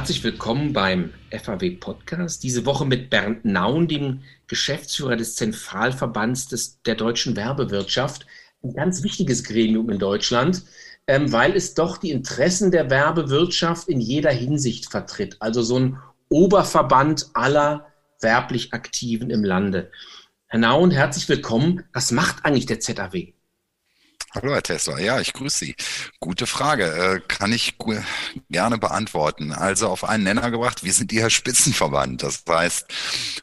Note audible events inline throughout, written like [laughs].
Herzlich willkommen beim FAW Podcast. Diese Woche mit Bernd Naun, dem Geschäftsführer des Zentralverbands des, der deutschen Werbewirtschaft. Ein ganz wichtiges Gremium in Deutschland, ähm, weil es doch die Interessen der Werbewirtschaft in jeder Hinsicht vertritt. Also so ein Oberverband aller werblich Aktiven im Lande. Herr Naun, herzlich willkommen. Was macht eigentlich der ZAW? Hallo Herr Tesla, ja, ich grüße Sie. Gute Frage, äh, kann ich gerne beantworten. Also auf einen Nenner gebracht, wir sind Ihr Spitzenverband. Das heißt,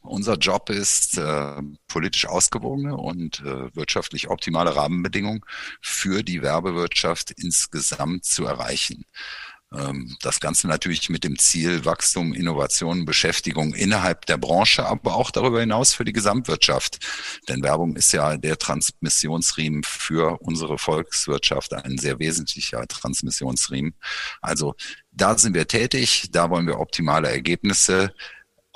unser Job ist, äh, politisch ausgewogene und äh, wirtschaftlich optimale Rahmenbedingungen für die Werbewirtschaft insgesamt zu erreichen. Ähm, das Ganze natürlich mit dem Ziel Wachstum, Innovation, Beschäftigung innerhalb der Branche, aber auch darüber hinaus für die Gesamtwirtschaft. Denn Werbung ist ja der Transmissionsriemen für unsere Volkswirtschaft, ein sehr wesentlicher Transmissionsriemen. Also da sind wir tätig, da wollen wir optimale Ergebnisse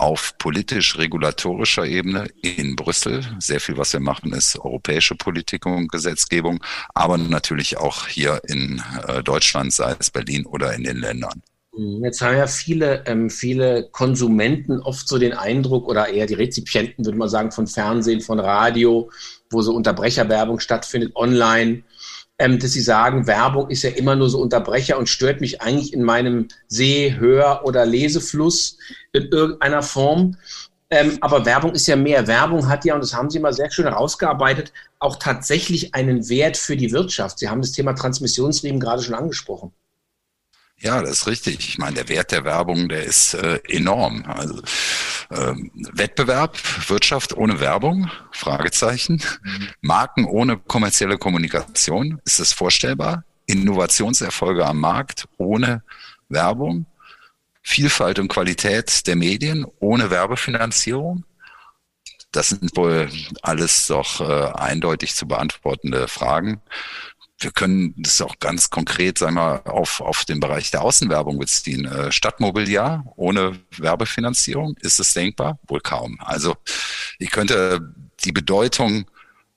auf politisch-regulatorischer Ebene in Brüssel. Sehr viel, was wir machen, ist europäische Politik und Gesetzgebung, aber natürlich auch hier in äh, Deutschland, sei es Berlin oder in den Ländern. Mhm. Jetzt haben ja viele, ähm, viele Konsumenten oft so den Eindruck oder eher die Rezipienten, würde man sagen, von Fernsehen, von Radio, wo so Unterbrecherwerbung stattfindet, online, ähm, dass Sie sagen, Werbung ist ja immer nur so Unterbrecher und stört mich eigentlich in meinem Seh-, Hör- oder Lesefluss in irgendeiner Form. Ähm, aber Werbung ist ja mehr. Werbung hat ja, und das haben Sie mal sehr schön herausgearbeitet, auch tatsächlich einen Wert für die Wirtschaft. Sie haben das Thema Transmissionsriemen gerade schon angesprochen. Ja, das ist richtig. Ich meine, der Wert der Werbung, der ist äh, enorm. Also ähm, Wettbewerb, Wirtschaft ohne Werbung, Fragezeichen. Mhm. Marken ohne kommerzielle Kommunikation, ist es vorstellbar? Innovationserfolge am Markt ohne Werbung, Vielfalt und Qualität der Medien ohne Werbefinanzierung. Das sind wohl alles doch äh, eindeutig zu beantwortende Fragen wir können das auch ganz konkret, sagen wir, auf, auf den Bereich der Außenwerbung beziehen. Äh, Stadtmobiliar ohne Werbefinanzierung, ist es denkbar? Wohl kaum. Also ich könnte die Bedeutung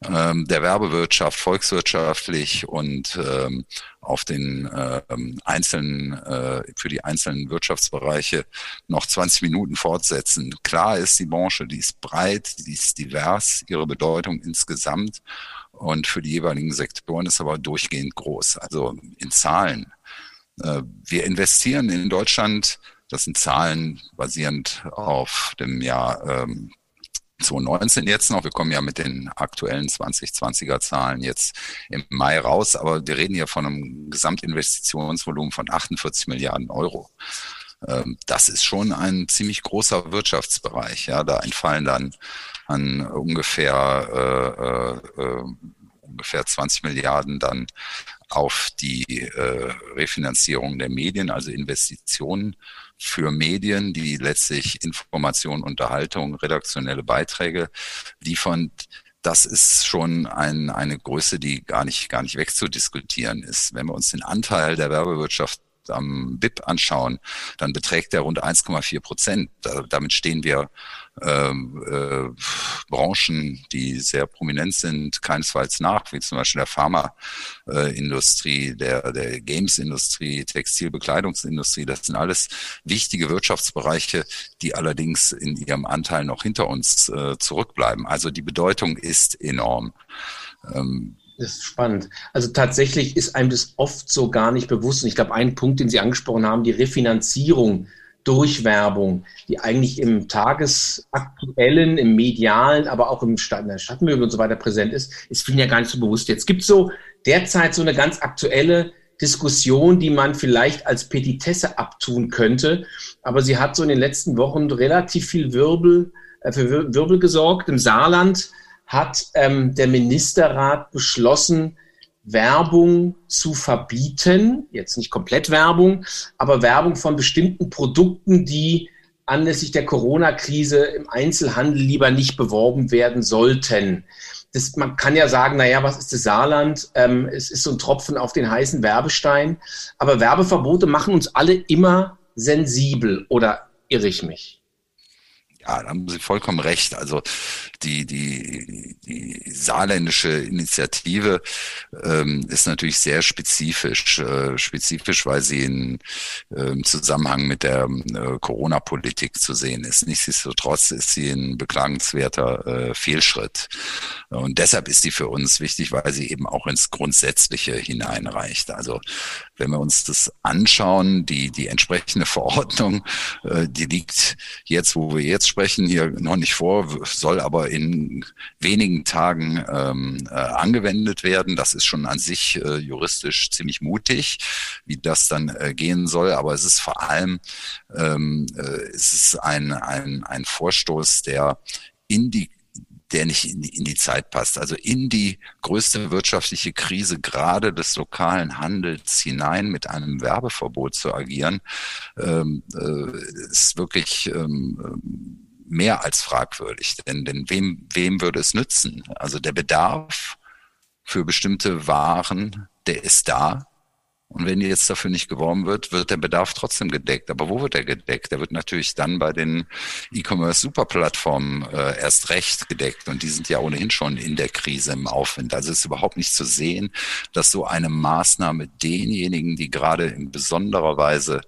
ähm, der Werbewirtschaft volkswirtschaftlich und ähm, auf den ähm, einzelnen, äh, für die einzelnen Wirtschaftsbereiche noch 20 Minuten fortsetzen. Klar ist die Branche, die ist breit, die ist divers, ihre Bedeutung insgesamt und für die jeweiligen Sektoren ist aber durchgehend groß. Also in Zahlen. Äh, wir investieren in Deutschland, das sind Zahlen basierend auf dem Jahr 2019 jetzt noch. Wir kommen ja mit den aktuellen 2020er Zahlen jetzt im Mai raus, aber wir reden hier von einem Gesamtinvestitionsvolumen von 48 Milliarden Euro. Ähm, das ist schon ein ziemlich großer Wirtschaftsbereich. Ja, da entfallen dann an ungefähr äh, äh, äh ungefähr 20 Milliarden dann auf die äh, Refinanzierung der Medien, also Investitionen für Medien, die letztlich Information, Unterhaltung, redaktionelle Beiträge liefern. Das ist schon ein, eine Größe, die gar nicht, gar nicht wegzudiskutieren ist. Wenn wir uns den Anteil der Werbewirtschaft am BIP anschauen, dann beträgt der rund 1,4 Prozent. damit stehen wir ähm, äh, Branchen, die sehr prominent sind, keinesfalls nach, wie zum Beispiel der Pharmaindustrie, äh, der, der Games-Industrie, Textilbekleidungsindustrie. Das sind alles wichtige Wirtschaftsbereiche, die allerdings in ihrem Anteil noch hinter uns äh, zurückbleiben. Also die Bedeutung ist enorm. Ähm, das ist spannend. Also tatsächlich ist einem das oft so gar nicht bewusst. Und ich glaube, ein Punkt, den Sie angesprochen haben, die Refinanzierung durch Werbung, die eigentlich im tagesaktuellen, im medialen, aber auch im Stadt, in der Stadtmöbel und so weiter präsent ist, ist vielen ja gar nicht so bewusst. Jetzt gibt es so derzeit so eine ganz aktuelle Diskussion, die man vielleicht als Petitesse abtun könnte, aber sie hat so in den letzten Wochen relativ viel Wirbel, äh, für Wirbel gesorgt. Im Saarland hat ähm, der Ministerrat beschlossen, Werbung zu verbieten, jetzt nicht komplett Werbung, aber Werbung von bestimmten Produkten, die anlässlich der Corona-Krise im Einzelhandel lieber nicht beworben werden sollten. Das, man kann ja sagen, naja, was ist das Saarland? Ähm, es ist so ein Tropfen auf den heißen Werbestein. Aber Werbeverbote machen uns alle immer sensibel, oder irre ich mich? Ja, da haben Sie vollkommen recht. Also die, die, die saarländische Initiative ähm, ist natürlich sehr spezifisch. Äh, spezifisch, weil sie in, äh, im Zusammenhang mit der äh, Corona-Politik zu sehen ist. Nichtsdestotrotz ist sie ein beklagenswerter äh, Fehlschritt. Und deshalb ist sie für uns wichtig, weil sie eben auch ins Grundsätzliche hineinreicht. Also wenn wir uns das anschauen, die, die entsprechende Verordnung, äh, die liegt jetzt, wo wir jetzt sprechen, hier noch nicht vor, soll aber in wenigen Tagen ähm, äh, angewendet werden. Das ist schon an sich äh, juristisch ziemlich mutig, wie das dann äh, gehen soll. Aber es ist vor allem ähm, äh, es ist ein, ein, ein Vorstoß, der in die der nicht in die, in die Zeit passt. Also in die größte wirtschaftliche Krise gerade des lokalen Handels hinein mit einem Werbeverbot zu agieren, ähm, äh, ist wirklich ähm, mehr als fragwürdig. Denn, denn wem, wem würde es nützen? Also der Bedarf für bestimmte Waren, der ist da. Und wenn jetzt dafür nicht geworben wird, wird der Bedarf trotzdem gedeckt. Aber wo wird er gedeckt? Der wird natürlich dann bei den E-Commerce-Superplattformen äh, erst recht gedeckt. Und die sind ja ohnehin schon in der Krise im Aufwind. Also ist überhaupt nicht zu sehen, dass so eine Maßnahme denjenigen, die gerade in besonderer Weise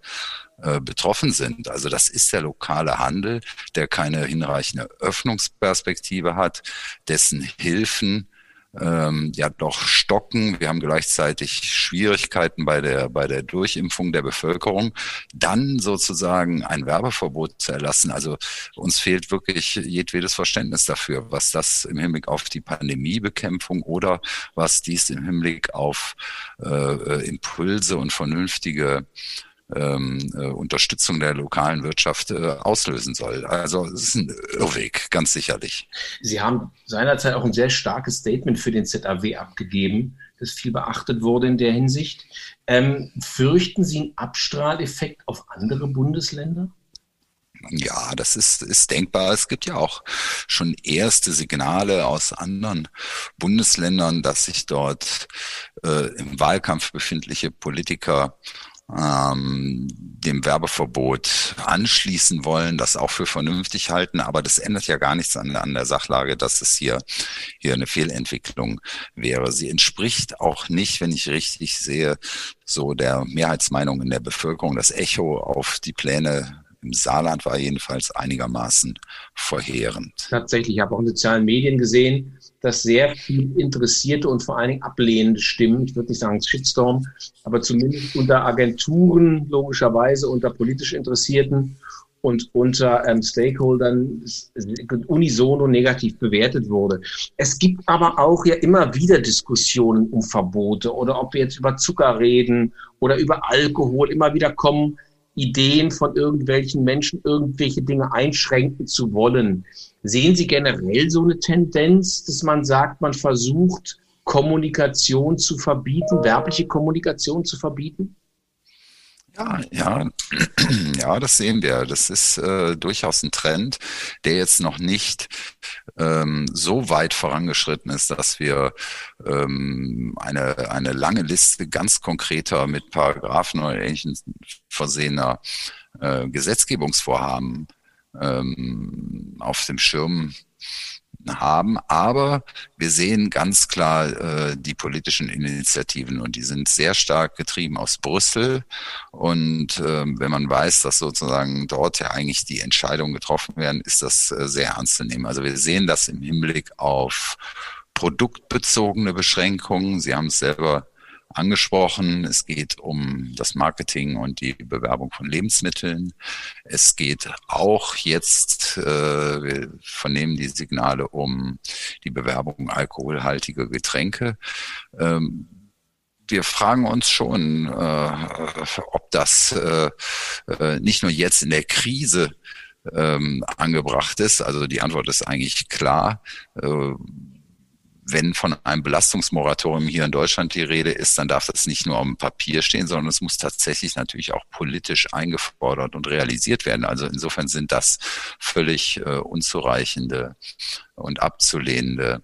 äh, betroffen sind. Also das ist der lokale Handel, der keine hinreichende Öffnungsperspektive hat, dessen Hilfen ähm, ja doch stocken. Wir haben gleichzeitig Schwierigkeiten bei der, bei der Durchimpfung der Bevölkerung. Dann sozusagen ein Werbeverbot zu erlassen. Also uns fehlt wirklich jedwedes Verständnis dafür, was das im Hinblick auf die Pandemiebekämpfung oder was dies im Hinblick auf äh, äh Impulse und vernünftige ähm, äh, Unterstützung der lokalen Wirtschaft äh, auslösen soll. Also es ist ein Irrweg, ganz sicherlich. Sie haben seinerzeit auch ein sehr starkes Statement für den ZAW abgegeben, das viel beachtet wurde in der Hinsicht. Ähm, fürchten Sie einen Abstrahleffekt auf andere Bundesländer? Ja, das ist, ist denkbar. Es gibt ja auch schon erste Signale aus anderen Bundesländern, dass sich dort äh, im Wahlkampf befindliche Politiker ähm, dem Werbeverbot anschließen wollen, das auch für vernünftig halten, aber das ändert ja gar nichts an, an der Sachlage, dass es hier, hier eine Fehlentwicklung wäre. Sie entspricht auch nicht, wenn ich richtig sehe, so der Mehrheitsmeinung in der Bevölkerung. Das Echo auf die Pläne im Saarland war jedenfalls einigermaßen verheerend. Tatsächlich, ich habe auch in sozialen Medien gesehen, dass sehr viel interessierte und vor allen Dingen ablehnende Stimmen, ich würde nicht sagen Shitstorm, aber zumindest unter Agenturen, logischerweise unter politisch Interessierten und unter ähm, Stakeholdern unisono negativ bewertet wurde. Es gibt aber auch ja immer wieder Diskussionen um Verbote oder ob wir jetzt über Zucker reden oder über Alkohol. Immer wieder kommen Ideen von irgendwelchen Menschen, irgendwelche Dinge einschränken zu wollen. Sehen Sie generell so eine Tendenz, dass man sagt, man versucht, Kommunikation zu verbieten, werbliche Kommunikation zu verbieten? Ja, ja, [clears throat] ja, das sehen wir. Das ist äh, durchaus ein Trend, der jetzt noch nicht ähm, so weit vorangeschritten ist, dass wir ähm, eine, eine lange Liste ganz konkreter mit Paragraphen oder ähnlichen versehener äh, Gesetzgebungsvorhaben ähm, auf dem Schirm haben. Aber wir sehen ganz klar äh, die politischen Initiativen und die sind sehr stark getrieben aus Brüssel. Und äh, wenn man weiß, dass sozusagen dort ja eigentlich die Entscheidungen getroffen werden, ist das äh, sehr ernst zu nehmen. Also wir sehen das im Hinblick auf produktbezogene Beschränkungen. Sie haben es selber angesprochen. Es geht um das Marketing und die Bewerbung von Lebensmitteln. Es geht auch jetzt, äh, wir vernehmen die Signale um die Bewerbung alkoholhaltiger Getränke. Ähm, wir fragen uns schon, äh, ob das äh, äh nicht nur jetzt in der Krise ähm, angebracht ist. Also die Antwort ist eigentlich klar. Äh, wenn von einem Belastungsmoratorium hier in Deutschland die Rede ist, dann darf das nicht nur auf dem Papier stehen, sondern es muss tatsächlich natürlich auch politisch eingefordert und realisiert werden. Also insofern sind das völlig äh, unzureichende und abzulehnende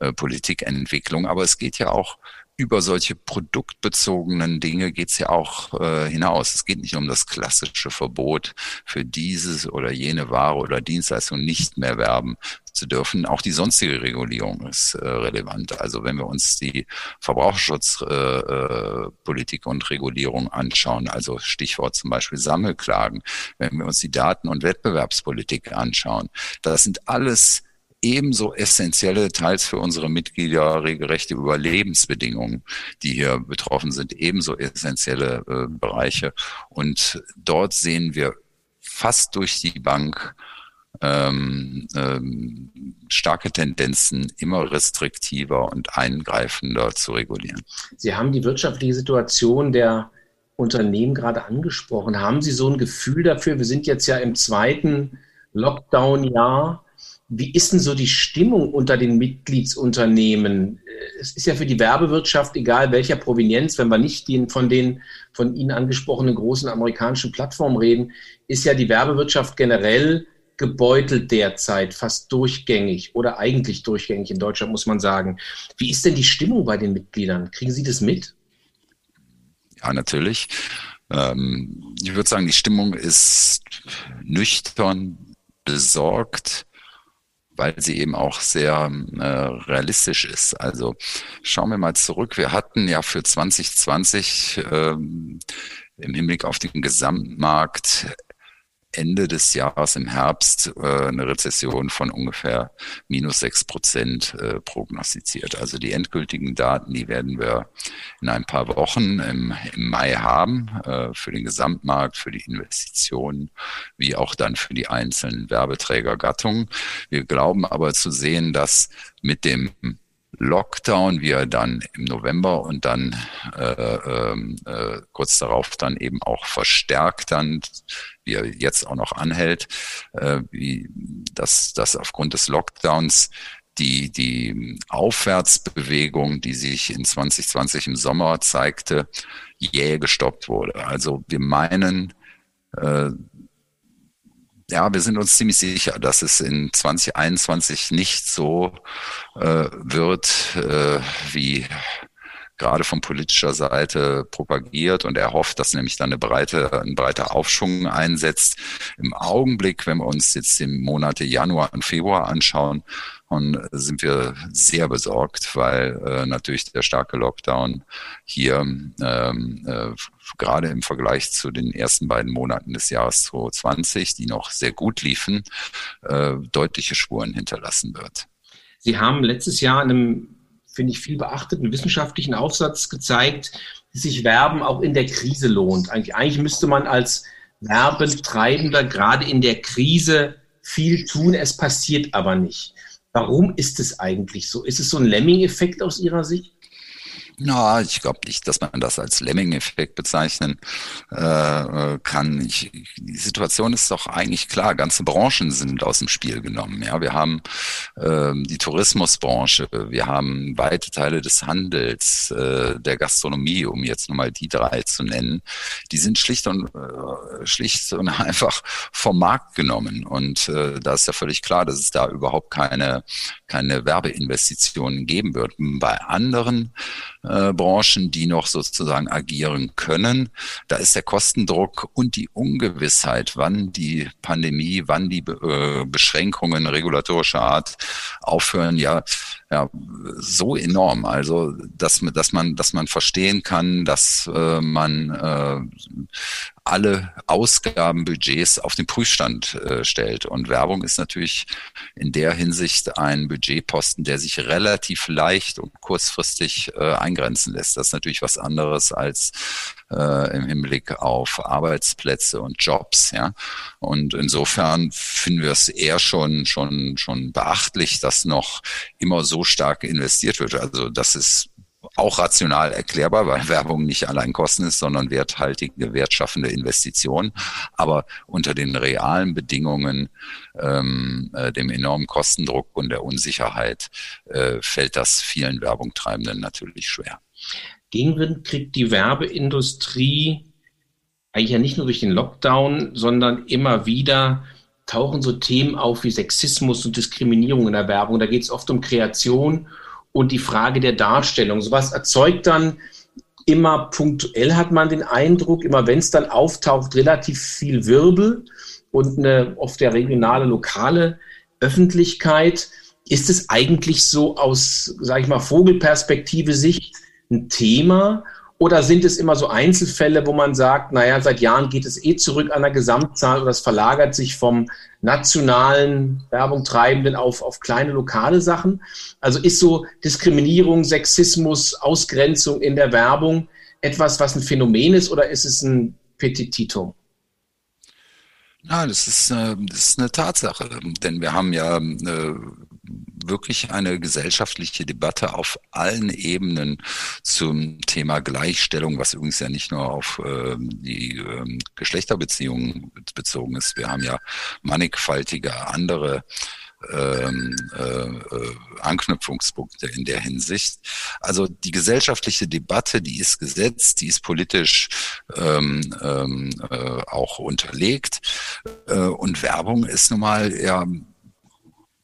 äh, Politikentwicklung. Aber es geht ja auch über solche produktbezogenen Dinge geht's ja auch äh, hinaus. Es geht nicht um das klassische Verbot für dieses oder jene Ware oder Dienstleistung nicht mehr werben zu dürfen. Auch die sonstige Regulierung ist äh, relevant. Also wenn wir uns die Verbraucherschutzpolitik äh, äh und Regulierung anschauen, also Stichwort zum Beispiel Sammelklagen, wenn wir uns die Daten- und Wettbewerbspolitik anschauen, das sind alles ebenso essentielle, teils für unsere Mitglieder regelrechte Überlebensbedingungen, die hier betroffen sind, ebenso essentielle äh, Bereiche. Und dort sehen wir fast durch die Bank ähm, ähm, starke Tendenzen, immer restriktiver und eingreifender zu regulieren. Sie haben die wirtschaftliche Situation der Unternehmen gerade angesprochen. Haben Sie so ein Gefühl dafür? Wir sind jetzt ja im zweiten Lockdown-Jahr. Wie ist denn so die Stimmung unter den Mitgliedsunternehmen? Es ist ja für die Werbewirtschaft, egal welcher Provenienz, wenn wir nicht den, von den von Ihnen angesprochenen großen amerikanischen Plattformen reden, ist ja die Werbewirtschaft generell gebeutelt derzeit, fast durchgängig oder eigentlich durchgängig in Deutschland, muss man sagen. Wie ist denn die Stimmung bei den Mitgliedern? Kriegen Sie das mit? Ja, natürlich. Ähm, ich würde sagen, die Stimmung ist nüchtern, besorgt, weil sie eben auch sehr äh, realistisch ist. Also schauen wir mal zurück. Wir hatten ja für 2020 ähm, im Hinblick auf den Gesamtmarkt Ende des Jahres im Herbst äh, eine Rezession von ungefähr minus sechs Prozent äh, prognostiziert. Also die endgültigen Daten, die werden wir in ein paar Wochen im, im Mai haben äh, für den Gesamtmarkt, für die Investitionen, wie auch dann für die einzelnen Werbeträgergattungen. Wir glauben aber zu sehen, dass mit dem Lockdown, wie er dann im November und dann äh, ähm, äh, kurz darauf dann eben auch verstärkt dann, wie er jetzt auch noch anhält, äh, wie dass das aufgrund des Lockdowns die, die Aufwärtsbewegung, die sich in 2020 im Sommer zeigte, jäh gestoppt wurde. Also wir meinen, äh, ja, wir sind uns ziemlich sicher, dass es in 2021 nicht so äh, wird, äh, wie gerade von politischer Seite propagiert und er hofft, dass nämlich dann eine breite, ein breiter Aufschwung einsetzt. Im Augenblick, wenn wir uns jetzt die Monate Januar und Februar anschauen, und sind wir sehr besorgt, weil äh, natürlich der starke Lockdown hier ähm, äh, gerade im Vergleich zu den ersten beiden Monaten des Jahres 2020, die noch sehr gut liefen, äh, deutliche Spuren hinterlassen wird. Sie haben letztes Jahr in einem finde ich, viel beachteten wissenschaftlichen Aufsatz gezeigt, dass sich Werben auch in der Krise lohnt. Eigentlich, eigentlich müsste man als Werbetreibender gerade in der Krise viel tun, es passiert aber nicht. Warum ist es eigentlich so? Ist es so ein Lemming-Effekt aus Ihrer Sicht? Na, ich glaube nicht, dass man das als Lemming-Effekt bezeichnen äh, kann. Ich, die Situation ist doch eigentlich klar. Ganze Branchen sind aus dem Spiel genommen. Ja, wir haben äh, die Tourismusbranche, wir haben weite Teile des Handels, äh, der Gastronomie, um jetzt nochmal die drei zu nennen. Die sind schlicht und äh, schlicht und [laughs] einfach vom Markt genommen. Und äh, da ist ja völlig klar, dass es da überhaupt keine keine Werbeinvestitionen geben wird. Bei anderen äh, Branchen, die noch sozusagen agieren können. Da ist der Kostendruck und die Ungewissheit, wann die Pandemie, wann die äh, Beschränkungen regulatorischer Art aufhören, ja, ja so enorm. Also dass, dass man, dass man verstehen kann, dass äh, man äh, alle Ausgabenbudgets auf den Prüfstand äh, stellt. Und Werbung ist natürlich in der Hinsicht ein Budgetposten, der sich relativ leicht und kurzfristig äh, eingrenzen lässt. Das ist natürlich was anderes als äh, im Hinblick auf Arbeitsplätze und Jobs. Ja? Und insofern finden wir es eher schon, schon, schon beachtlich, dass noch immer so stark investiert wird. Also das ist auch rational erklärbar, weil Werbung nicht allein Kosten ist, sondern werthaltige, wertschaffende Investition. Aber unter den realen Bedingungen, ähm, äh, dem enormen Kostendruck und der Unsicherheit äh, fällt das vielen Werbungtreibenden natürlich schwer. Gegenwind kriegt die Werbeindustrie eigentlich ja nicht nur durch den Lockdown, sondern immer wieder tauchen so Themen auf wie Sexismus und Diskriminierung in der Werbung. Da geht es oft um Kreation und die Frage der Darstellung. Sowas erzeugt dann immer punktuell, hat man den Eindruck, immer wenn es dann auftaucht, relativ viel Wirbel und eine oft der regionale, lokale Öffentlichkeit. Ist es eigentlich so aus, sage ich mal, Vogelperspektive Sicht ein Thema oder sind es immer so Einzelfälle, wo man sagt, naja, seit Jahren geht es eh zurück an der Gesamtzahl oder es verlagert sich vom nationalen Werbung treibenden auf, auf kleine lokale Sachen? Also ist so Diskriminierung, Sexismus, Ausgrenzung in der Werbung etwas, was ein Phänomen ist oder ist es ein Petititum? Ja, das ist, äh, das ist eine Tatsache, denn wir haben ja äh, wirklich eine gesellschaftliche Debatte auf allen Ebenen zum Thema Gleichstellung, was übrigens ja nicht nur auf äh, die äh, Geschlechterbeziehungen bezogen ist. Wir haben ja mannigfaltige andere ähm, äh, äh, Anknüpfungspunkte in der Hinsicht. Also die gesellschaftliche Debatte, die ist gesetzt, die ist politisch ähm, ähm, äh, auch unterlegt äh, und Werbung ist nun mal ja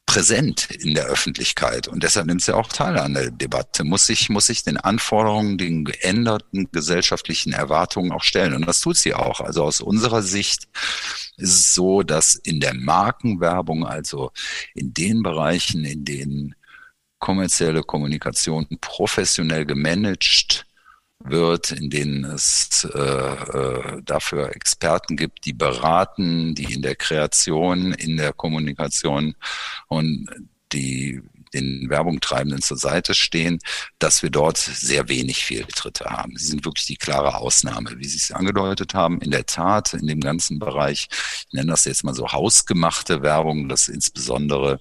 präsent in der Öffentlichkeit. Und deshalb nimmt sie auch teil an der Debatte, muss sich, muss sich den Anforderungen, den geänderten gesellschaftlichen Erwartungen auch stellen. Und das tut sie auch. Also aus unserer Sicht ist es so, dass in der Markenwerbung, also in den Bereichen, in denen kommerzielle Kommunikation professionell gemanagt wird, in denen es äh, äh, dafür Experten gibt, die beraten, die in der Kreation, in der Kommunikation und die den Werbungtreibenden zur Seite stehen, dass wir dort sehr wenig Fehltritte haben. Sie sind wirklich die klare Ausnahme, wie Sie es angedeutet haben. In der Tat, in dem ganzen Bereich, ich nenne das jetzt mal so hausgemachte Werbung, das insbesondere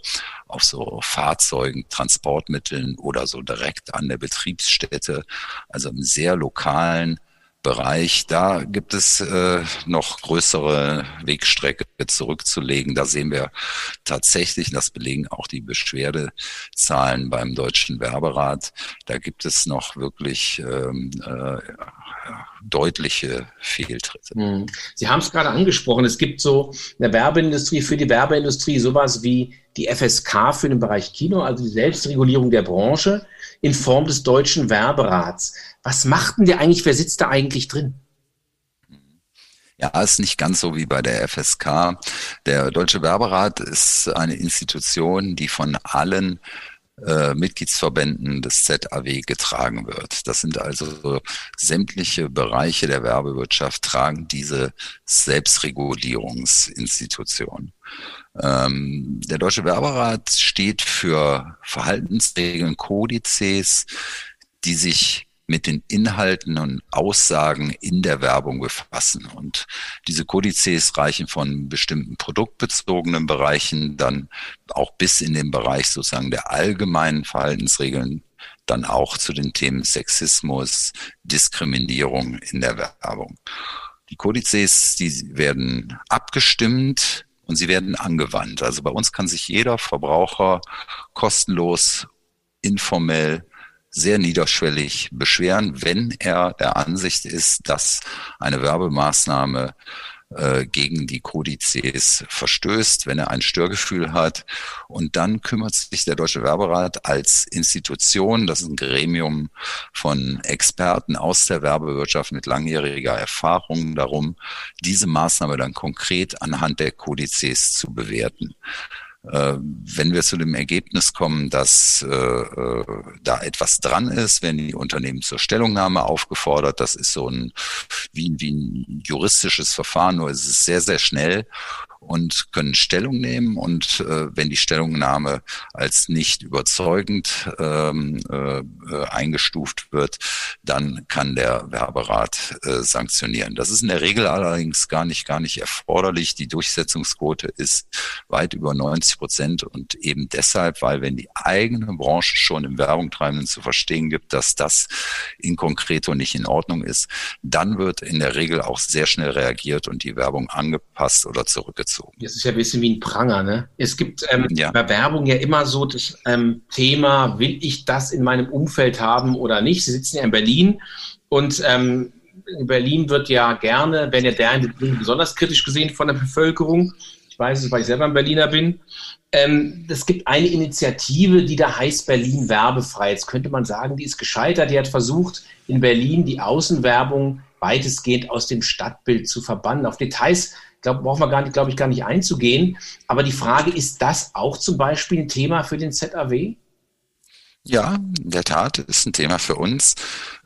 auf so Fahrzeugen, Transportmitteln oder so direkt an der Betriebsstätte, also im sehr lokalen Bereich, da gibt es äh, noch größere Wegstrecke zurückzulegen. Da sehen wir tatsächlich, das belegen auch die Beschwerdezahlen beim Deutschen Werberat, da gibt es noch wirklich ähm, äh, deutliche Fehltritte. Hm. Sie haben es gerade angesprochen, es gibt so eine Werbeindustrie für die Werbeindustrie sowas wie die FSK für den Bereich Kino, also die Selbstregulierung der Branche in Form des Deutschen Werberats. Was macht denn eigentlich? Wer sitzt da eigentlich drin? Ja, ist nicht ganz so wie bei der FSK. Der Deutsche Werberat ist eine Institution, die von allen äh, Mitgliedsverbänden des ZAW getragen wird. Das sind also sämtliche Bereiche der Werbewirtschaft tragen diese Selbstregulierungsinstitution. Ähm, der Deutsche Werberat steht für Verhaltensregeln, Kodizes, die sich mit den Inhalten und Aussagen in der Werbung befassen. Und diese Kodizes reichen von bestimmten produktbezogenen Bereichen dann auch bis in den Bereich sozusagen der allgemeinen Verhaltensregeln dann auch zu den Themen Sexismus, Diskriminierung in der Werbung. Die Kodizes, die werden abgestimmt und sie werden angewandt. Also bei uns kann sich jeder Verbraucher kostenlos, informell, sehr niederschwellig beschweren, wenn er der Ansicht ist, dass eine Werbemaßnahme äh, gegen die Kodizes verstößt, wenn er ein Störgefühl hat. Und dann kümmert sich der Deutsche Werberat als Institution, das ist ein Gremium von Experten aus der Werbewirtschaft mit langjähriger Erfahrung darum, diese Maßnahme dann konkret anhand der Kodizes zu bewerten. Äh, wenn wir zu dem Ergebnis kommen, dass äh, äh, da etwas dran ist, werden die Unternehmen zur Stellungnahme aufgefordert. Das ist so ein wie, wie ein juristisches Verfahren, nur es ist sehr, sehr schnell und können Stellung nehmen. Und äh, wenn die Stellungnahme als nicht überzeugend ähm, äh, eingestuft wird, dann kann der Werberat äh, sanktionieren. Das ist in der Regel allerdings gar nicht, gar nicht erforderlich. Die Durchsetzungsquote ist weit über 90 Prozent und eben deshalb, weil wenn die eigene Branche schon im Werbungtreibenden zu verstehen gibt, dass das in konkreto nicht in Ordnung ist, dann wird in der Regel auch sehr schnell reagiert und die Werbung angepasst oder zurückgezogen so. Das ist ja ein bisschen wie ein Pranger, ne? Es gibt ähm, ja. bei Werbung ja immer so das ähm, Thema, will ich das in meinem Umfeld haben oder nicht? Sie sitzen ja in Berlin und ähm, in Berlin wird ja gerne, wenn ja der in Berlin besonders kritisch gesehen von der Bevölkerung. Ich weiß es, weil ich selber ein Berliner bin. ähm, es gibt eine Initiative, die da heißt Berlin werbefrei. Jetzt könnte man sagen, die ist gescheitert. Die hat versucht, in Berlin die Außenwerbung weitestgehend aus dem Stadtbild zu verbannen. Auf Details glaub, brauchen wir gar nicht, glaube ich, gar nicht einzugehen. Aber die Frage, ist das auch zum Beispiel ein Thema für den ZAW? Ja, in der Tat ist ein Thema für uns.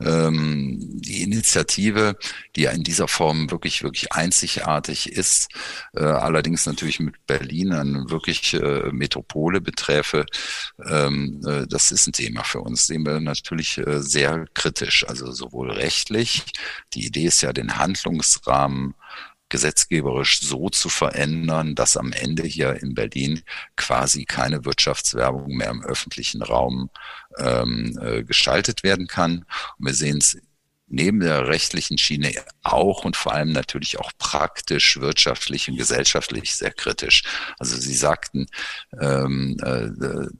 Ähm, die Initiative, die ja in dieser Form wirklich, wirklich einzigartig ist, äh, allerdings natürlich mit Berlin eine wirklich äh, Metropole beträfe, ähm, äh, das ist ein Thema für uns, sehen wir natürlich äh, sehr kritisch, also sowohl rechtlich. Die Idee ist ja, den Handlungsrahmen gesetzgeberisch so zu verändern, dass am Ende hier in Berlin quasi keine Wirtschaftswerbung mehr im öffentlichen Raum ähm, äh, gestaltet werden kann. Und wir sehen es neben der rechtlichen Schiene auch und vor allem natürlich auch praktisch, wirtschaftlich und gesellschaftlich sehr kritisch. Also Sie sagten, ähm, äh,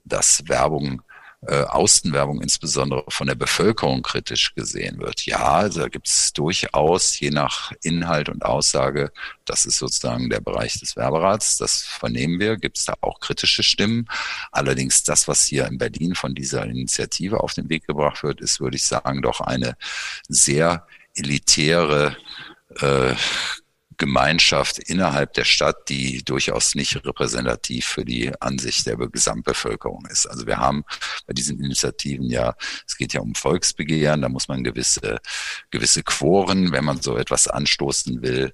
dass Werbung äh, Außenwerbung insbesondere von der Bevölkerung kritisch gesehen wird. Ja, also da gibt es durchaus, je nach Inhalt und Aussage, das ist sozusagen der Bereich des Werberats, das vernehmen wir, gibt es da auch kritische Stimmen. Allerdings das, was hier in Berlin von dieser Initiative auf den Weg gebracht wird, ist, würde ich sagen, doch eine sehr elitäre äh, Gemeinschaft innerhalb der Stadt, die durchaus nicht repräsentativ für die Ansicht der Gesamtbevölkerung ist. Also wir haben bei diesen Initiativen ja, es geht ja um Volksbegehren, da muss man gewisse, gewisse Quoren, wenn man so etwas anstoßen will,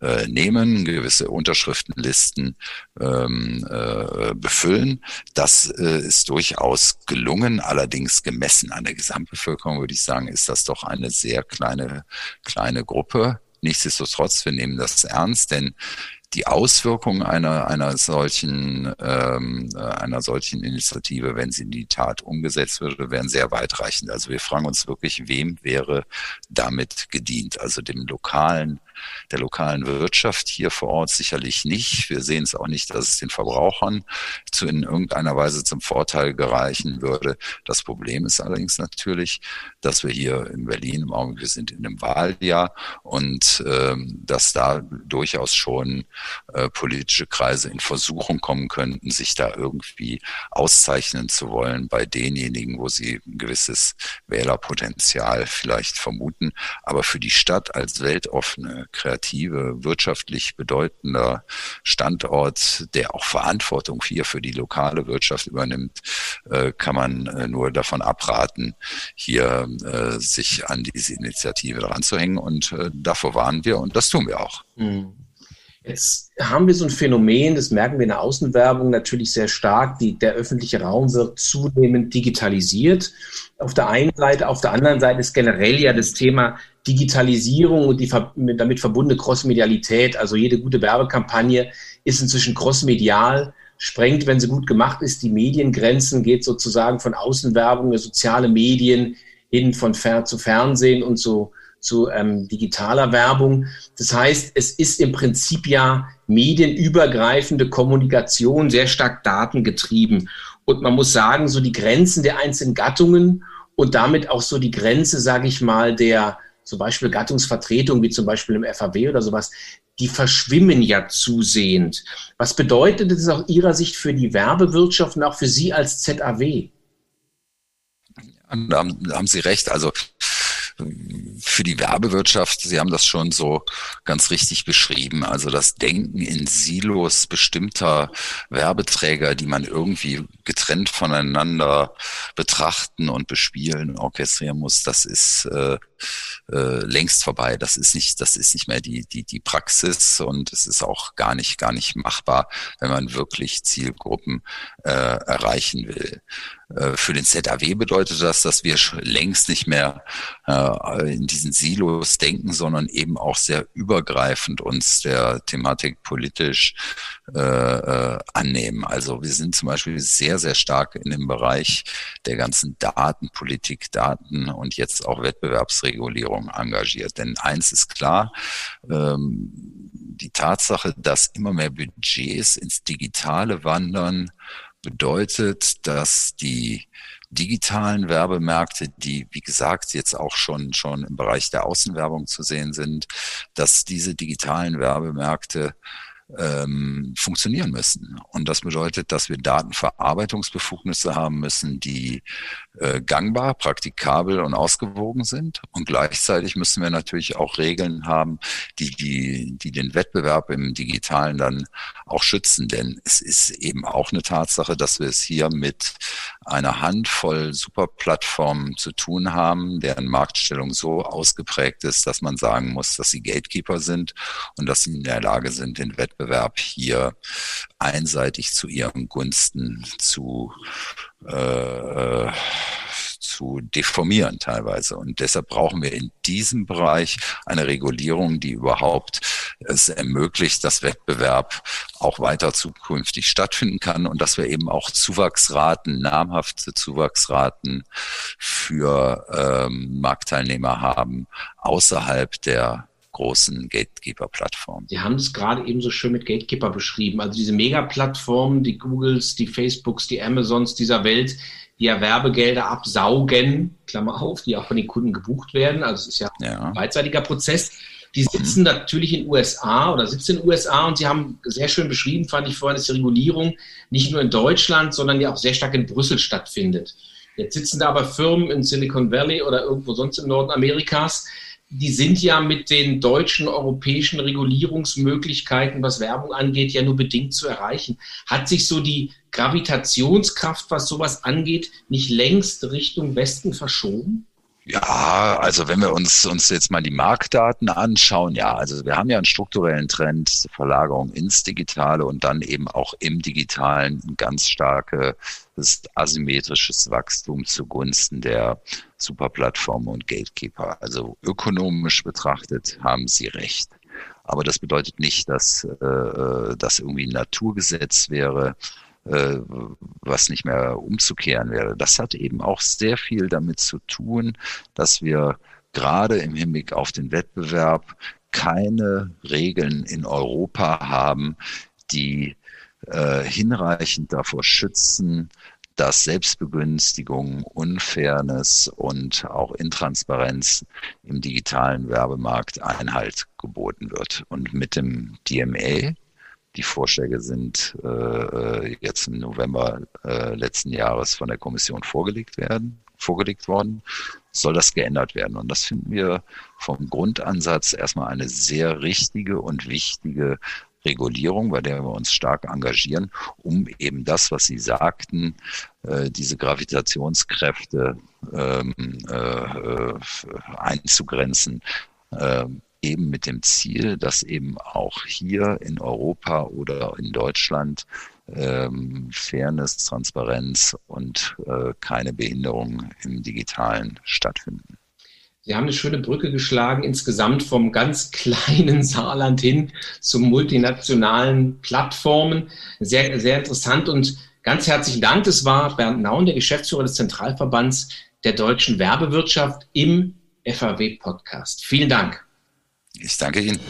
äh, nehmen, gewisse Unterschriftenlisten ähm, äh, befüllen. Das äh, ist durchaus gelungen, allerdings gemessen an der Gesamtbevölkerung würde ich sagen, ist das doch eine sehr kleine, kleine Gruppe Nichtsdestotrotz, wir nehmen das ernst, denn die Auswirkungen einer, einer solchen, ähm, äh, einer solchen Initiative, wenn sie in die Tat umgesetzt würde, wären sehr weitreichend. Also wir fragen uns wirklich, wem wäre damit gedient? Also dem lokalen der lokalen Wirtschaft hier vor Ort sicherlich nicht. Wir sehen es auch nicht, dass es den Verbrauchern zu in irgendeiner Weise zum Vorteil gereichen würde. Das Problem ist allerdings natürlich, dass wir hier in Berlin im Augenblick, wir sind in einem Wahljahr und ähm, dass da durchaus schon äh, politische Kreise in Versuchung kommen könnten, sich da irgendwie auszeichnen zu wollen bei denjenigen, wo sie ein gewisses Wählerpotenzial vielleicht vermuten. Aber für die Stadt als weltoffene kreative, wirtschaftlich bedeutender Standort, der auch Verantwortung hier für die lokale Wirtschaft übernimmt, äh, kann man äh, nur davon abraten, hier äh, sich an diese Initiative dran zu hängen. Und davor warnen wir und das tun wir auch. Mhm. Jetzt haben wir so ein Phänomen, das merken wir in der Außenwerbung natürlich sehr stark. Die, der öffentliche Raum wird zunehmend digitalisiert. Auf der einen Seite, auf der anderen Seite ist generell ja das Thema Digitalisierung und die damit verbundene Crossmedialität, also jede gute Werbekampagne ist inzwischen crossmedial, sprengt, wenn sie gut gemacht ist, die Mediengrenzen, geht sozusagen von Außenwerbung, soziale Medien hin von Fer zu Fernsehen und so zu ähm, digitaler Werbung. Das heißt, es ist im Prinzip ja medienübergreifende Kommunikation, sehr stark datengetrieben. Und man muss sagen, so die Grenzen der einzelnen Gattungen und damit auch so die Grenze, sage ich mal, der zum Beispiel Gattungsvertretung, wie zum Beispiel im FAW oder sowas, die verschwimmen ja zusehend. Was bedeutet das aus Ihrer Sicht für die Werbewirtschaft und auch für Sie als ZAW? Da haben Sie recht. Also für die Werbewirtschaft, Sie haben das schon so ganz richtig beschrieben, also das Denken in Silos bestimmter Werbeträger, die man irgendwie getrennt voneinander betrachten und bespielen, orchestrieren muss, das ist äh, äh, längst vorbei. Das ist nicht, das ist nicht mehr die, die, die Praxis und es ist auch gar nicht, gar nicht machbar, wenn man wirklich Zielgruppen äh, erreichen will. Äh, für den ZAW bedeutet das, dass wir längst nicht mehr äh, in diesen Silos denken, sondern eben auch sehr übergreifend uns der Thematik politisch äh, äh, annehmen. Also wir sind zum Beispiel sehr, sehr stark in dem Bereich der ganzen Datenpolitik, Daten und jetzt auch Wettbewerbsregulierung engagiert. Denn eins ist klar, ähm, die Tatsache, dass immer mehr Budgets ins Digitale wandern, bedeutet, dass die digitalen Werbemärkte, die, wie gesagt, jetzt auch schon, schon im Bereich der Außenwerbung zu sehen sind, dass diese digitalen Werbemärkte ähm, funktionieren müssen. Und das bedeutet, dass wir Datenverarbeitungsbefugnisse haben müssen, die äh, gangbar, praktikabel und ausgewogen sind. Und gleichzeitig müssen wir natürlich auch Regeln haben, die, die, die den Wettbewerb im Digitalen dann auch schützen. Denn es ist eben auch eine Tatsache, dass wir es hier mit einer Handvoll Superplattformen zu tun haben, deren Marktstellung so ausgeprägt ist, dass man sagen muss, dass sie Gatekeeper sind und dass sie in der Lage sind, den Wettbewerb hier einseitig zu ihren Gunsten zu äh, zu deformieren teilweise. Und deshalb brauchen wir in diesem Bereich eine Regulierung, die überhaupt es ermöglicht, dass Wettbewerb auch weiter zukünftig stattfinden kann und dass wir eben auch Zuwachsraten, namhafte Zuwachsraten für ähm, Marktteilnehmer haben außerhalb der großen Gatekeeper-Plattformen. Sie haben es gerade eben so schön mit Gatekeeper beschrieben. Also diese Mega-Plattformen, die Googles, die Facebooks, die Amazons dieser Welt, die ja Werbegelder absaugen, Klammer auf, die auch von den Kunden gebucht werden. Also es ist ja, ja. ein beidseitiger Prozess. Die sitzen mhm. natürlich in USA oder sitzen in USA und sie haben sehr schön beschrieben, fand ich vorhin, dass die Regulierung nicht nur in Deutschland, sondern ja auch sehr stark in Brüssel stattfindet. Jetzt sitzen da aber Firmen in Silicon Valley oder irgendwo sonst im Norden Amerikas, die sind ja mit den deutschen, europäischen Regulierungsmöglichkeiten, was Werbung angeht, ja nur bedingt zu erreichen. Hat sich so die Gravitationskraft, was sowas angeht, nicht längst Richtung Westen verschoben? Ja, also wenn wir uns, uns jetzt mal die Marktdaten anschauen, ja, also wir haben ja einen strukturellen Trend, Verlagerung ins Digitale und dann eben auch im Digitalen ganz starkes asymmetrisches Wachstum zugunsten der Superplattformen und Gatekeeper. Also ökonomisch betrachtet haben Sie recht. Aber das bedeutet nicht, dass äh, das irgendwie ein Naturgesetz wäre, äh, was nicht mehr umzukehren wäre. Das hat eben auch sehr viel damit zu tun, dass wir gerade im Hinblick auf den Wettbewerb keine Regeln in Europa haben, die äh, hinreichend davor schützen, dass Selbstbegünstigung, Unfairness und auch Intransparenz im digitalen Werbemarkt Einhalt geboten wird. Und mit dem DMA, die Vorschläge sind äh, jetzt im November äh, letzten Jahres von der Kommission vorgelegt werden, vorgelegt worden, soll das geändert werden. Und das finden wir vom Grundansatz erstmal eine sehr richtige und wichtige Regulierung, bei der wir uns stark engagieren, um eben das, was Sie sagten, äh, diese Gravitationskräfte ähm, äh, einzugrenzen, äh, eben mit dem Ziel, dass eben auch hier in Europa oder in Deutschland ähm, Fairness, Transparenz und äh, keine Behinderung im Digitalen stattfinden. Sie haben eine schöne Brücke geschlagen, insgesamt vom ganz [laughs] kleinen Saarland hin zu multinationalen Plattformen. Sehr, sehr interessant und ganz herzlichen Dank. Das war Bernd Naun, der Geschäftsführer des Zentralverbands der deutschen Werbewirtschaft im FAW-Podcast. Vielen Dank. Ich danke Ihnen.